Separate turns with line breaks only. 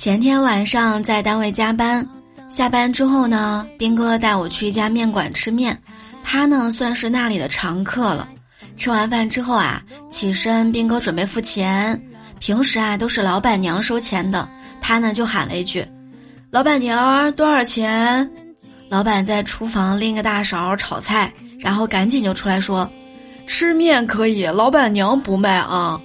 前天晚上在单位加班，下班之后呢，斌哥带我去一家面馆吃面。他呢，算是那里的常客了。吃完饭之后啊，起身斌哥准备付钱。平时啊，都是老板娘收钱的。他呢，就喊了一句：老板娘，多少钱？老板在厨房拎个大勺炒菜，然后赶紧就出来说：吃面可以，老板娘不卖啊。